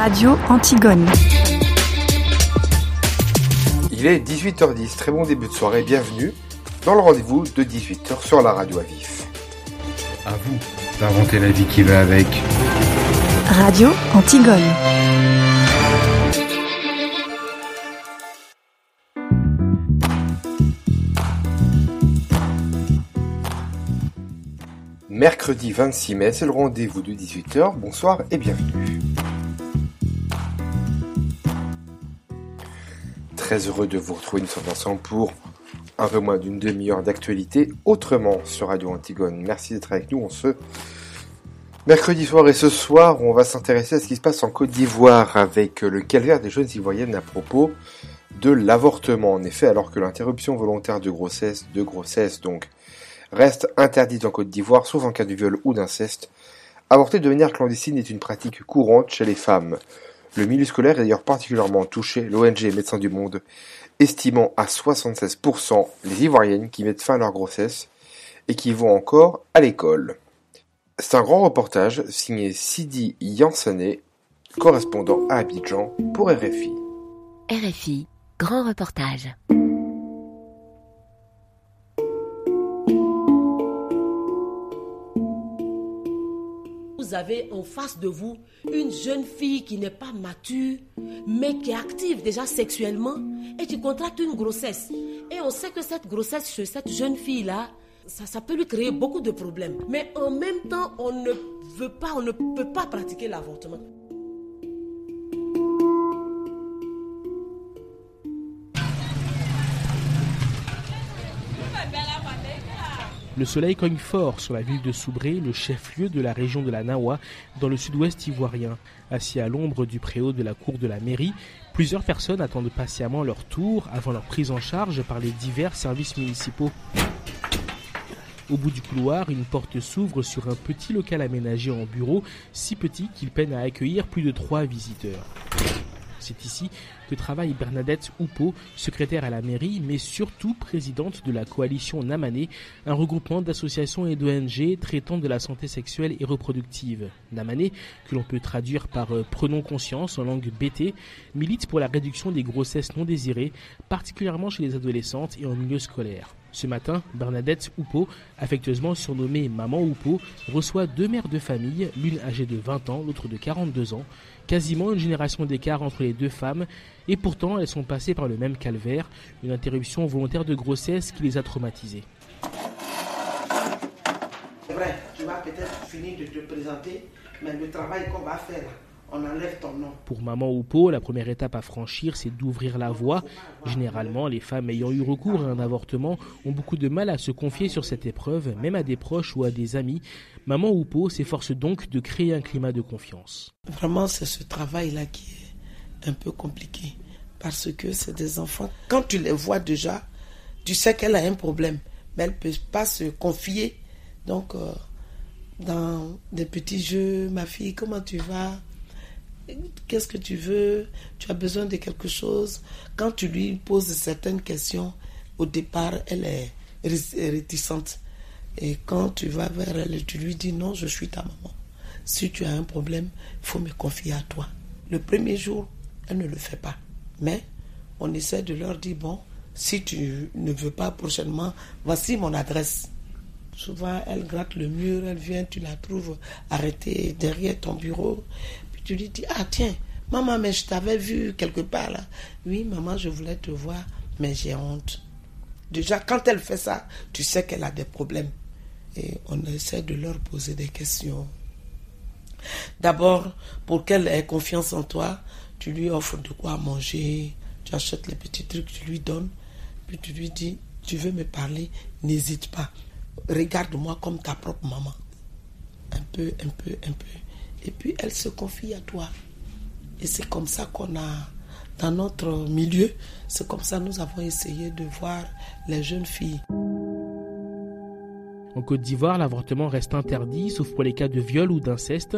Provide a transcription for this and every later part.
Radio Antigone. Il est 18h10, très bon début de soirée, bienvenue dans le rendez-vous de 18h sur la radio à vif. À vous d'inventer la vie qui va avec. Radio Antigone. Mercredi 26 mai, c'est le rendez-vous de 18h. Bonsoir et bienvenue. Heureux de vous retrouver, nous sommes ensemble pour un peu moins d'une demi-heure d'actualité autrement sur Radio Antigone. Merci d'être avec nous. On se mercredi soir et ce soir, on va s'intéresser à ce qui se passe en Côte d'Ivoire avec le calvaire des jeunes ivoiriennes à propos de l'avortement. En effet, alors que l'interruption volontaire de grossesse, de grossesse donc, reste interdite en Côte d'Ivoire, sauf en cas de viol ou d'inceste, avorter de manière clandestine est une pratique courante chez les femmes. Le milieu scolaire est d'ailleurs particulièrement touché, l'ONG Médecins du Monde estimant à 76% les Ivoiriennes qui mettent fin à leur grossesse et qui vont encore à l'école. C'est un grand reportage signé Sidi Yansané, correspondant à Abidjan pour RFI. RFI, grand reportage. Vous avez en face de vous une jeune fille qui n'est pas mature, mais qui est active déjà sexuellement et qui contracte une grossesse. Et on sait que cette grossesse chez cette jeune fille-là, ça, ça peut lui créer beaucoup de problèmes. Mais en même temps, on ne veut pas, on ne peut pas pratiquer l'avortement. Le soleil cogne fort sur la ville de Soubré, le chef-lieu de la région de la Nawa, dans le sud-ouest ivoirien. Assis à l'ombre du préau de la cour de la mairie, plusieurs personnes attendent patiemment leur tour avant leur prise en charge par les divers services municipaux. Au bout du couloir, une porte s'ouvre sur un petit local aménagé en bureau, si petit qu'il peine à accueillir plus de trois visiteurs. C'est ici que travaille Bernadette Houpeau, secrétaire à la mairie, mais surtout présidente de la coalition Namané, un regroupement d'associations et d'ONG traitant de la santé sexuelle et reproductive. Namané, que l'on peut traduire par euh, Prenons conscience en langue BT, milite pour la réduction des grossesses non désirées, particulièrement chez les adolescentes et en milieu scolaire. Ce matin, Bernadette Houpeau, affectueusement surnommée Maman Houpeau, reçoit deux mères de famille, l'une âgée de 20 ans, l'autre de 42 ans, quasiment une génération d'écart entre les deux femmes, et pourtant elles sont passées par le même calvaire, une interruption volontaire de grossesse qui les a traumatisées. C'est vrai, tu vas peut-être finir de te présenter, mais le travail qu'on va faire, on enlève ton nom. Pour Maman Oupo, la première étape à franchir, c'est d'ouvrir la voie. Généralement, les femmes ayant eu recours à un avortement ont beaucoup de mal à se confier sur cette épreuve, même à des proches ou à des amis. Maman Oupo s'efforce donc de créer un climat de confiance. Vraiment, c'est ce travail-là qui est un peu compliqué. Parce que c'est des enfants. Quand tu les vois déjà, tu sais qu'elle a un problème, mais elle ne peut pas se confier. Donc, euh, dans des petits jeux, ma fille, comment tu vas? Qu'est-ce que tu veux? Tu as besoin de quelque chose Quand tu lui poses certaines questions, au départ, elle est réticente. Et quand tu vas vers elle, tu lui dis non, je suis ta maman. Si tu as un problème, il faut me confier à toi. Le premier jour, elle ne le fait pas. Mais on essaie de leur dire bon, si tu ne veux pas prochainement, voici mon adresse. Souvent, elle gratte le mur, elle vient, tu la trouves arrêtée derrière ton bureau. Tu lui dis ah tiens, maman, mais je t'avais vu quelque part là. Oui, maman, je voulais te voir, mais j'ai honte. Déjà, quand elle fait ça, tu sais qu'elle a des problèmes. Et on essaie de leur poser des questions. D'abord, pour qu'elle ait confiance en toi, tu lui offres de quoi manger, tu achètes les petits trucs, tu lui donnes, puis tu lui dis, tu veux me parler, n'hésite pas. Regarde-moi comme ta propre maman. Un peu, un peu, un peu. Et puis elle se confie à toi. Et c'est comme ça qu'on a, dans notre milieu, c'est comme ça nous avons essayé de voir les jeunes filles. En Côte d'Ivoire, l'avortement reste interdit, sauf pour les cas de viol ou d'inceste.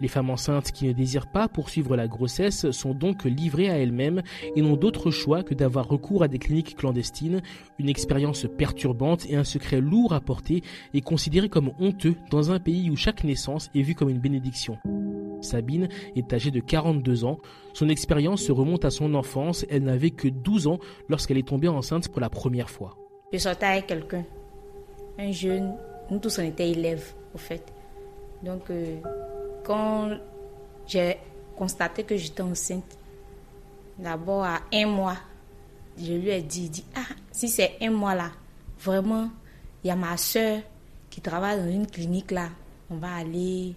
Les femmes enceintes qui ne désirent pas poursuivre la grossesse sont donc livrées à elles-mêmes et n'ont d'autre choix que d'avoir recours à des cliniques clandestines, une expérience perturbante et un secret lourd à porter et considéré comme honteux dans un pays où chaque naissance est vue comme une bénédiction. Sabine est âgée de 42 ans. Son expérience se remonte à son enfance. Elle n'avait que 12 ans lorsqu'elle est tombée enceinte pour la première fois. Je sortais avec quelqu'un, un jeune. Nous tous, on était élèves, au fait. Donc, euh, quand j'ai constaté que j'étais enceinte, d'abord à un mois, je lui ai dit, dit ah, si c'est un mois là, vraiment, il y a ma soeur qui travaille dans une clinique là. On va aller,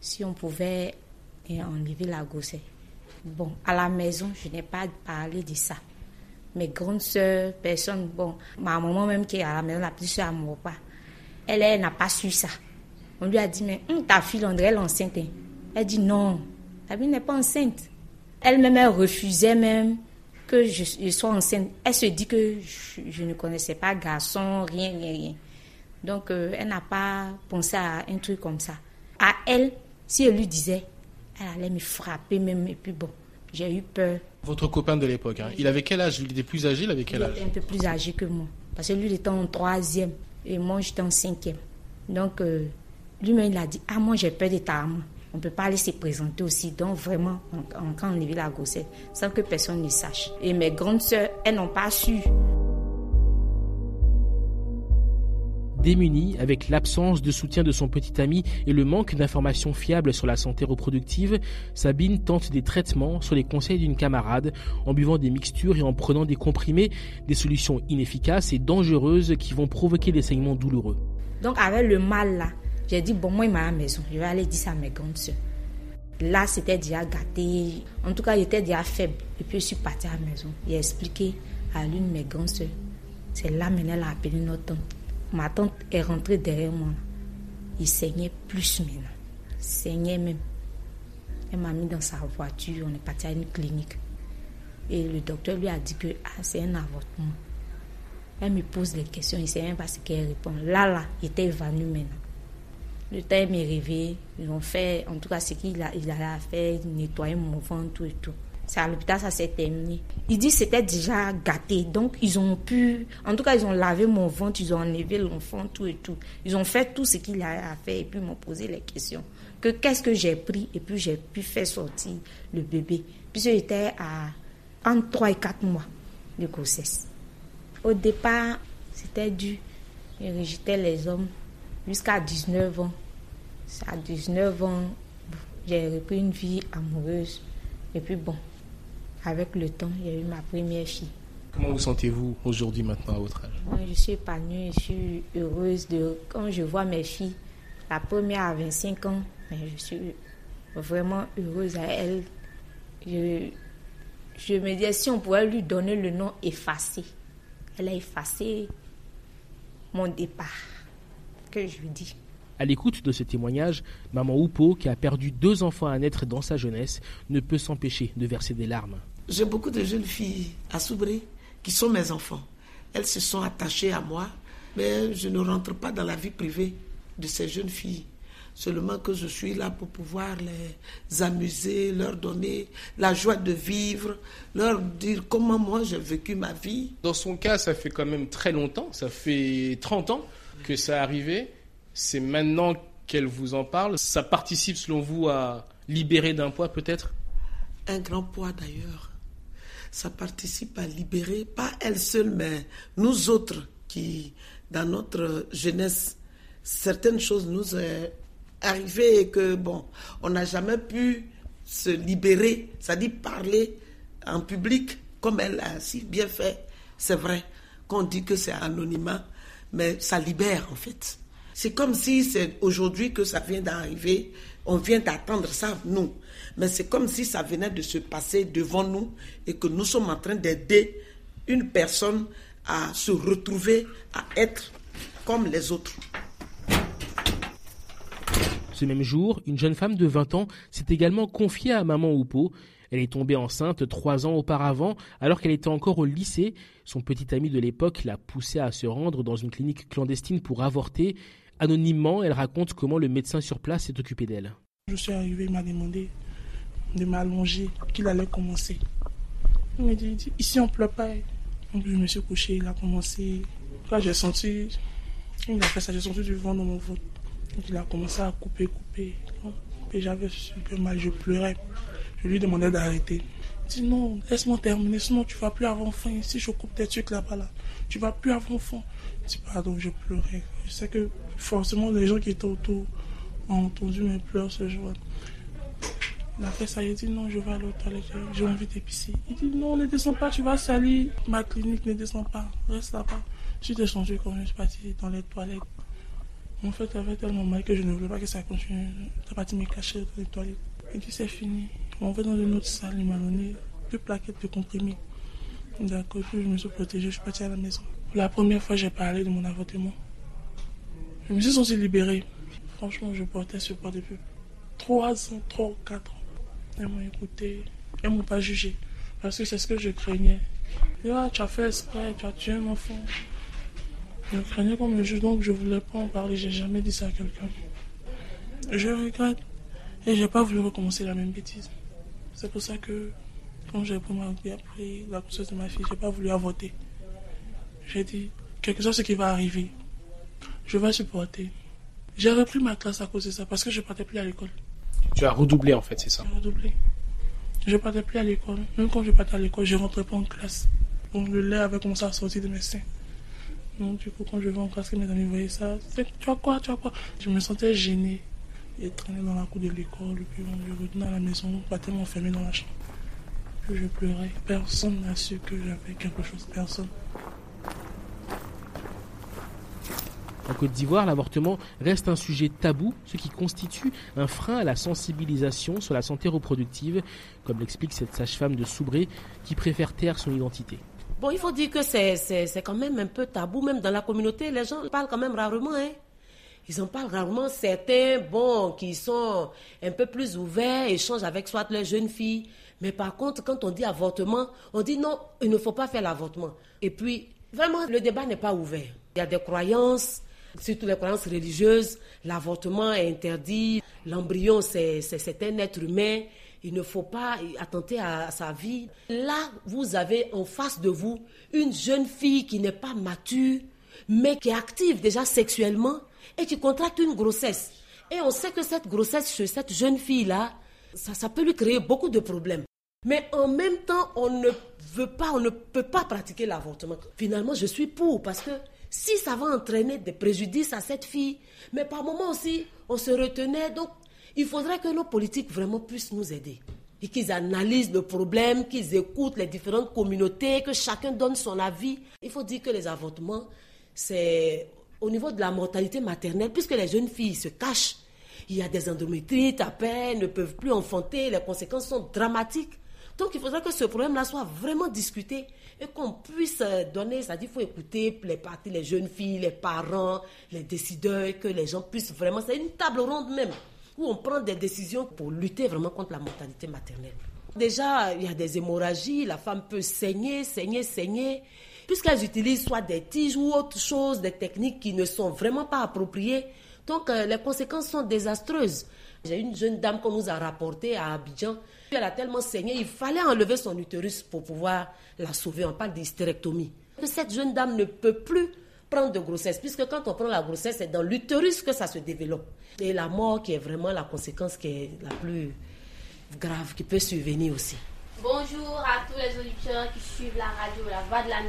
si on pouvait enlever la grossesse. Bon, à la maison, je n'ai pas parlé de ça. Mes grandes soeurs, personne, bon, ma maman même qui est à la maison, la petite à mon papa, elle, elle n'a pas su ça. On lui a dit, mais hum, ta fille, on dirait l'enceinte. Hein. Elle dit non, ta fille n'est pas enceinte. Elle-même, elle refusait même que je, sois enceinte. Elle se dit que je, ne connaissais pas garçon, rien, rien, rien. Donc, euh, elle n'a pas pensé à un truc comme ça. À elle, si elle lui disait, elle allait me frapper même. Et puis bon, j'ai eu peur. Votre copain de l'époque, hein, il avait quel âge? Il était plus âgé, il avait quel âge Il était un peu plus âgé que moi. Parce que lui, il était en troisième et moi, j'étais en cinquième. Donc, euh, lui-même, il a dit, ah, moi, j'ai peur de ta. On ne peut pas aller se présenter aussi. Donc, vraiment, on, quand on vu la grossesse, sans que personne ne sache. Et mes grandes sœurs, elles n'ont pas su. Démunie, avec l'absence de soutien de son petit ami et le manque d'informations fiables sur la santé reproductive, Sabine tente des traitements sur les conseils d'une camarade en buvant des mixtures et en prenant des comprimés, des solutions inefficaces et dangereuses qui vont provoquer des saignements douloureux. Donc avec le mal là, j'ai dit bon moi il m'a à la maison, je vais aller dire ça à mes grandes soeurs. Là c'était déjà gâté, en tout cas il était déjà faible. Et puis je suis partie à la maison. J'ai expliqué à l'une de mes grandes soeurs. C'est là maintenant elle a appelé notre tante. Ma tante est rentrée derrière moi. Il saignait plus maintenant. Il saignait même. Elle m'a mis dans sa voiture, on est parti à une clinique. Et le docteur lui a dit que ah, c'est un avortement. Elle me pose des questions, il ne sait même pas ce qu'elle répond. Là, là, il était évanoui maintenant. Le temps, il m'est réveillé. Ils ont fait, en tout cas, ce qu'il a, il a fait, nettoyer mon ventre, tout et tout. C'est à l'hôpital, ça s'est terminé. Il dit c'était déjà gâté. Donc, ils ont pu, en tout cas, ils ont lavé mon ventre, ils ont enlevé l'enfant, tout et tout. Ils ont fait tout ce qu'il a à faire et puis m'ont posé les questions. Que qu'est-ce que j'ai pris et puis j'ai pu faire sortir le bébé. Puis j'étais à entre 3 et 4 mois de grossesse. Au départ, c'était dû. Je rejetais les hommes jusqu'à 19 ans. À 19 ans, j'ai repris une vie amoureuse. Et puis bon, avec le temps, il y a eu ma première fille. Comment vous sentez-vous aujourd'hui maintenant à votre âge? Moi, je suis épanouie, je suis heureuse de quand je vois mes filles. La première à 25 ans, mais je suis vraiment heureuse à elle. Je, je me dis si on pouvait lui donner le nom effacé. Elle a effacé mon départ, que je lui dis. À l'écoute de ce témoignage, maman Oupo, qui a perdu deux enfants à naître dans sa jeunesse, ne peut s'empêcher de verser des larmes. J'ai beaucoup de jeunes filles à Soubré qui sont mes enfants. Elles se sont attachées à moi, mais je ne rentre pas dans la vie privée de ces jeunes filles. Seulement que je suis là pour pouvoir les amuser, leur donner la joie de vivre, leur dire comment moi j'ai vécu ma vie. Dans son cas, ça fait quand même très longtemps, ça fait 30 ans que ça arrivé. C'est maintenant qu'elle vous en parle. Ça participe selon vous à libérer d'un poids peut-être? Un grand poids d'ailleurs ça participe à libérer, pas elle seule, mais nous autres qui, dans notre jeunesse, certaines choses nous est arrivé et que, bon, on n'a jamais pu se libérer, c'est-à-dire parler en public comme elle a si bien fait. C'est vrai qu'on dit que c'est anonymat, mais ça libère en fait. C'est comme si c'est aujourd'hui que ça vient d'arriver, on vient d'attendre ça, nous. Mais c'est comme si ça venait de se passer devant nous et que nous sommes en train d'aider une personne à se retrouver, à être comme les autres. Ce même jour, une jeune femme de 20 ans s'est également confiée à maman Oupo. Elle est tombée enceinte trois ans auparavant, alors qu'elle était encore au lycée. Son petit ami de l'époque l'a poussée à se rendre dans une clinique clandestine pour avorter. Anonymement, elle raconte comment le médecin sur place s'est occupé d'elle. Je suis arrivée, il m'a demandé de m'allonger, qu'il allait commencer. Il m'a dit, ici on ne pleure pas. Donc je me suis couchée, il a commencé. Quand j'ai senti, il a fait ça, j'ai senti du vent dans mon ventre. Donc il a commencé à couper, couper. Et j'avais super mal, je pleurais. Je lui demandais d'arrêter. Non, laisse-moi terminer, sinon tu vas plus avoir faim. Si je coupe tes trucs là-bas, là, tu vas plus avoir faim. Je dis pardon, je pleurais. Je sais que forcément les gens qui étaient autour ont entendu mes pleurs ce jour. Il a fait ça, il dit non, je vais aller aux toilettes, j'ai envie d'épicer. Il dit non, ne descends pas, tu vas salir ma clinique, ne descends pas, reste là-bas. Je suis descendu quand je suis parti dans les toilettes. En fait, avait tellement mal que je ne voulais pas que ça continue. Je parti me cacher dans les toilettes. Il dit c'est fini. On va dans une autre salle, il m'a donné deux plaquettes de comprimés. D'accord, je me suis protégée, je suis partie à la maison. La première fois, j'ai parlé de mon avortement. Je me suis sentie libérée. Franchement, je portais ce poids depuis 3 ans, 3 4 ans. Elles m'ont écouté, elles m'ont pas jugé. Parce que c'est ce que je craignais. Ah, tu as fait exprès, tu as tué un enfant. Je craignais qu'on me juge, donc je voulais pas en parler. J'ai jamais dit ça à quelqu'un. Je regrette et j'ai pas voulu recommencer la même bêtise. C'est pour ça que quand j'ai pris, après la grossesse de ma fille, j'ai pas voulu avorter. J'ai dit, quelque chose qui va arriver. Je vais supporter. J'ai repris ma classe à cause de ça parce que je partais plus à l'école. Tu as redoublé en fait, c'est ça J'ai redoublé. Je partais plus à l'école. Même quand je partais à l'école, je rentrais pas en classe. Donc le lait avait commencé à sortir de mes seins. Donc du coup, quand je vais en classe, que mes amis voyaient ça, tu as quoi, tu as quoi? Je me sentais gênée. Et traînais dans la cour de l'école, puis je revenais à la maison, pas tellement enfermé dans la chambre. Puis je pleurais. Personne n'a su que j'avais quelque chose. Personne. En Côte d'Ivoire, l'avortement reste un sujet tabou, ce qui constitue un frein à la sensibilisation sur la santé reproductive, comme l'explique cette sage-femme de Soubré qui préfère taire son identité. Bon, il faut dire que c'est quand même un peu tabou, même dans la communauté, les gens parlent quand même rarement. Hein. Ils en parlent rarement. Certains, bon, qui sont un peu plus ouverts, échangent avec soit les jeunes filles. Mais par contre, quand on dit avortement, on dit non, il ne faut pas faire l'avortement. Et puis, vraiment, le débat n'est pas ouvert. Il y a des croyances, surtout les croyances religieuses, l'avortement est interdit, l'embryon c'est un être humain, il ne faut pas attenter à sa vie. Là, vous avez en face de vous une jeune fille qui n'est pas mature, mais qui est active déjà sexuellement et qui contracte une grossesse. Et on sait que cette grossesse chez cette jeune fille-là, ça, ça peut lui créer beaucoup de problèmes. Mais en même temps, on ne veut pas, on ne peut pas pratiquer l'avortement. Finalement, je suis pour parce que si ça va entraîner des préjudices à cette fille, mais par moments aussi, on se retenait. Donc, il faudrait que nos politiques vraiment puissent nous aider. Et qu'ils analysent le problème, qu'ils écoutent les différentes communautés, que chacun donne son avis. Il faut dire que les avortements, c'est au niveau de la mortalité maternelle, puisque les jeunes filles se cachent. Il y a des endométrites à peine, ne peuvent plus enfanter, les conséquences sont dramatiques. Donc il faudrait que ce problème-là soit vraiment discuté et qu'on puisse euh, donner, c'est-à-dire qu'il faut écouter les parties, les jeunes filles, les parents, les décideurs, que les gens puissent vraiment, c'est une table ronde même, où on prend des décisions pour lutter vraiment contre la mortalité maternelle. Déjà, il y a des hémorragies, la femme peut saigner, saigner, saigner, puisqu'elles utilisent soit des tiges ou autre chose, des techniques qui ne sont vraiment pas appropriées. Donc, euh, les conséquences sont désastreuses. J'ai une jeune dame qu'on nous a rapportée à Abidjan. Elle a tellement saigné, il fallait enlever son utérus pour pouvoir la sauver. On parle d'hystérectomie. Cette jeune dame ne peut plus prendre de grossesse, puisque quand on prend la grossesse, c'est dans l'utérus que ça se développe. Et la mort qui est vraiment la conséquence qui est la plus grave, qui peut survenir aussi. Bonjour à tous les auditeurs qui suivent la radio La Voix de la.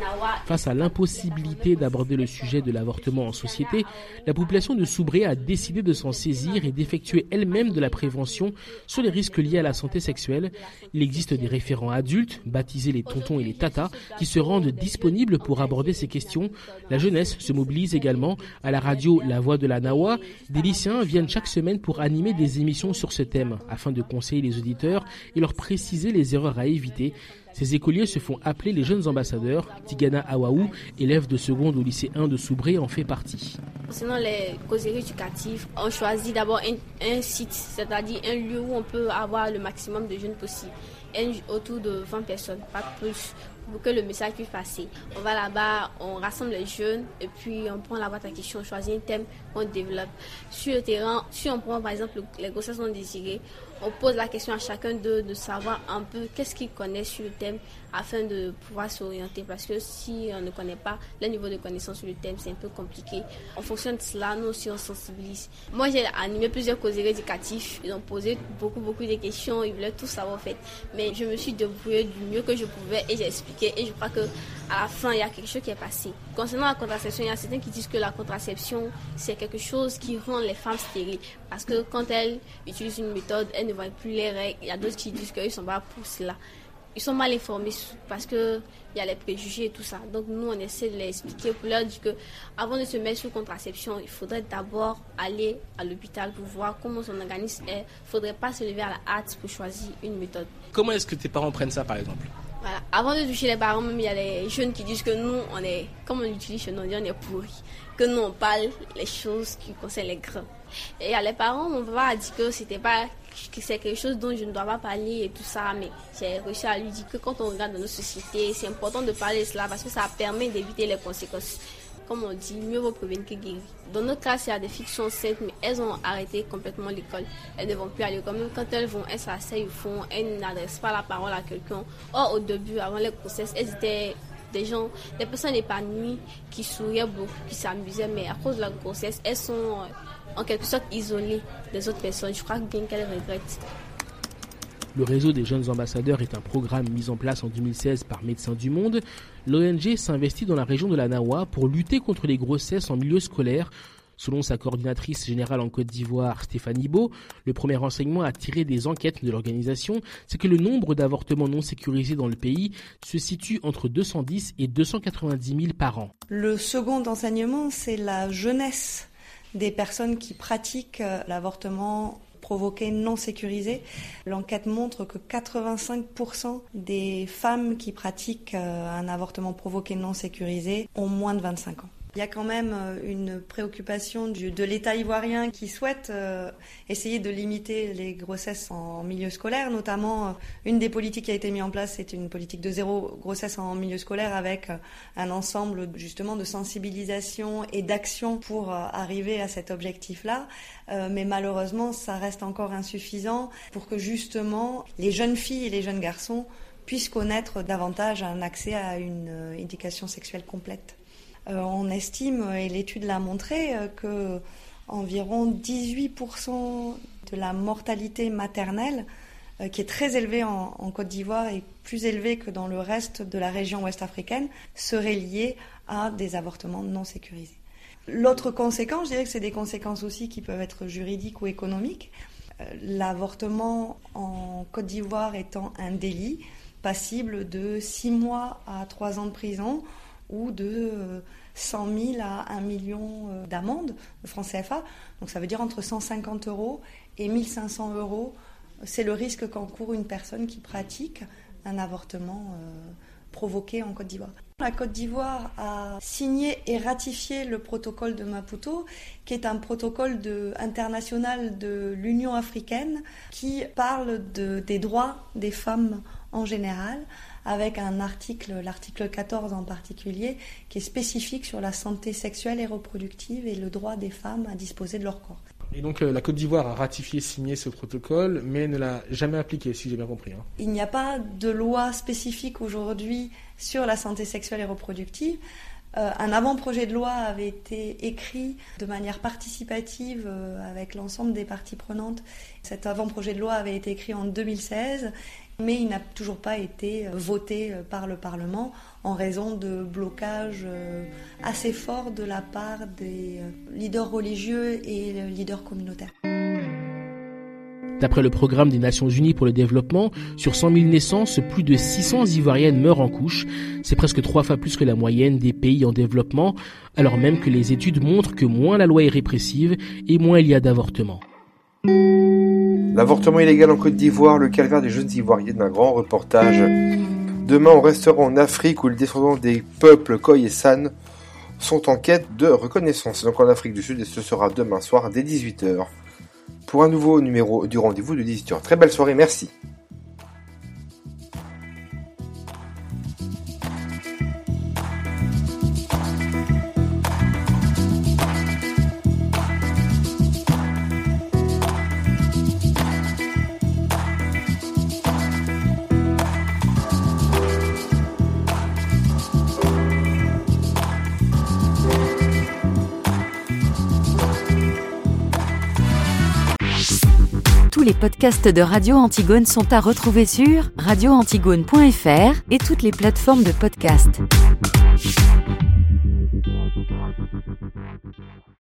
Face à l'impossibilité d'aborder le sujet de l'avortement en société, la population de Soubré a décidé de s'en saisir et d'effectuer elle-même de la prévention sur les risques liés à la santé sexuelle. Il existe des référents adultes, baptisés les tontons et les tatas, qui se rendent disponibles pour aborder ces questions. La jeunesse se mobilise également. À la radio La Voix de la Nawa, des lycéens viennent chaque semaine pour animer des émissions sur ce thème, afin de conseiller les auditeurs et leur préciser les erreurs à éviter. Ces écoliers se font appeler les jeunes ambassadeurs. Tigana Awaou, élève de seconde au lycée 1 de Soubré, en fait partie. Sinon, les causeries éducatives, on choisit d'abord un, site, c'est-à-dire un lieu où on peut avoir le maximum de jeunes possible. autour de 20 personnes, pas plus, pour que le message puisse passer. On va là-bas, on rassemble les jeunes et puis on prend la boîte à questions, on choisit un thème qu'on développe. Sur le terrain, si on prend par exemple les grossesses non désirées, on pose la question à chacun d'eux de savoir un peu qu'est-ce qu'ils connaissent sur le thème thème afin de pouvoir s'orienter. Parce que si on ne connaît pas le niveau de connaissance sur le thème, c'est un peu compliqué. En fonction de cela, nous aussi on sensibilise. Moi j'ai animé plusieurs causeries éducatives. Ils ont posé beaucoup beaucoup de questions. Ils voulaient tout savoir en fait. Mais je me suis débrouillée du mieux que je pouvais et j'ai expliqué. Et je crois que à la fin, il y a quelque chose qui est passé. Concernant la contraception, il y a certains qui disent que la contraception, c'est quelque chose qui rend les femmes stériles. Parce que quand elles utilisent une méthode, elles ne voient plus les règles. Il y a d'autres qui disent qu'ils sont pas pour cela. Ils sont mal informés parce qu'il y a les préjugés et tout ça. Donc nous, on essaie de les expliquer pour leur dire que avant de se mettre sous contraception, il faudrait d'abord aller à l'hôpital pour voir comment son organisme est. Il ne faudrait pas se lever à la hâte pour choisir une méthode. Comment est-ce que tes parents prennent ça, par exemple? Voilà. Avant de toucher les parents, même il y a les jeunes qui disent que nous, on est, comme on utilise chez nous, on est pourris. Que nous, on parle les choses qui concernent les grands. Et il y a les parents, mon papa a dit que c'était pas, que c'est quelque chose dont je ne dois pas parler et tout ça, mais j'ai réussi à lui dire que quand on regarde dans nos sociétés, c'est important de parler de cela parce que ça permet d'éviter les conséquences comme on dit, mieux vaut prévenir que guérir. Dans notre cas, il y a des filles qui sont enceintes, mais elles ont arrêté complètement l'école. Elles ne vont plus à l'école. Même quand elles vont, elles s'asseyent au fond, elles n'adressent pas la parole à quelqu'un. Or, au début, avant les grossesses, elles étaient des gens, des personnes épanouies qui souriaient beaucoup, qui s'amusaient, mais à cause de la grossesse, elles sont en quelque sorte isolées des autres personnes. Je crois bien qu'elles regrettent. Le réseau des jeunes ambassadeurs est un programme mis en place en 2016 par Médecins du Monde. L'ONG s'investit dans la région de la Nawa pour lutter contre les grossesses en milieu scolaire. Selon sa coordinatrice générale en Côte d'Ivoire, Stéphanie Beau, le premier renseignement à tirer des enquêtes de l'organisation, c'est que le nombre d'avortements non sécurisés dans le pays se situe entre 210 et 290 000 par an. Le second enseignement, c'est la jeunesse des personnes qui pratiquent euh, l'avortement provoqué non sécurisé. L'enquête montre que 85% des femmes qui pratiquent euh, un avortement provoqué non sécurisé ont moins de 25 ans. Il y a quand même euh, une préoccupation de l'État ivoirien qui souhaite euh, essayer de limiter les grossesses en milieu scolaire. Notamment, euh, une des politiques qui a été mise en place, c'est une politique de zéro grossesse en milieu scolaire avec un ensemble justement de sensibilisation et d'action pour arriver à cet objectif-là. mais malheureusement, ça reste encore insuffisant pour que justement les jeunes filles et les jeunes garçons puissent connaître davantage un accès à une éducation sexuelle complète. Euh, on estime, et l'étude l'a montré, euh, que environ 18% de la mortalité maternelle, euh, qui est très élevée en, Côte d'Ivoire et plus élevée que dans le reste de la région ouest africaine, serait liée à des avortements non sécurisés. L'autre conséquence, je dirais que c'est des conséquences aussi qui peuvent être juridiques ou économiques. L'avortement en Côte d'Ivoire étant un délit passible de 6 mois à 3 ans de prison, ou de 100 euh, 000 à 1 million euh, d'amendes de francs CFA. Donc ça veut dire entre 150 euros et 1500 euros. C'est le risque qu'encourt une personne qui pratique un avortement euh, provoqué en Côte d'Ivoire. La Côte d'Ivoire a signé et ratifié le protocole de Maputo, qui est un protocole international de l'Union africaine qui parle des droits des femmes en général, avec un article, l'article 14 en particulier, qui est spécifique sur la santé sexuelle et reproductive et le droit des femmes à disposer de leur corps. Et donc euh, la Côte d'Ivoire a ratifié, signé ce protocole, mais ne l'a jamais appliqué, si j'ai bien compris. Hein. Il n'y a pas de loi spécifique aujourd'hui sur la santé sexuelle et reproductive. Euh, un avant-projet de loi avait été écrit de manière participative euh, avec l'ensemble des parties prenantes. Cet avant-projet de loi avait été écrit en 2016 mais il n'a toujours pas été euh, voté par le Parlement en raison de blocages assez forts de la part des leaders religieux et leaders communautaires. D'après le programme des Nations Unies pour le développement, sur 100 000 naissances, plus de 600 Ivoiriennes meurent en couche. C'est presque trois fois plus que la moyenne des pays en développement, alors même que les études montrent que moins la loi est répressive et moins il y a d'avortements. L'avortement illégal en Côte d'Ivoire, le calvaire des jeunes Ivoiriens d'un grand reportage. Demain, on restera en Afrique où les descendants des peuples Khoi et San sont en quête de reconnaissance. Donc en Afrique du Sud, et ce sera demain soir dès 18h pour un nouveau numéro du rendez-vous de 18h. Très belle soirée, merci. Tous les podcasts de Radio Antigone sont à retrouver sur radioantigone.fr et toutes les plateformes de podcast.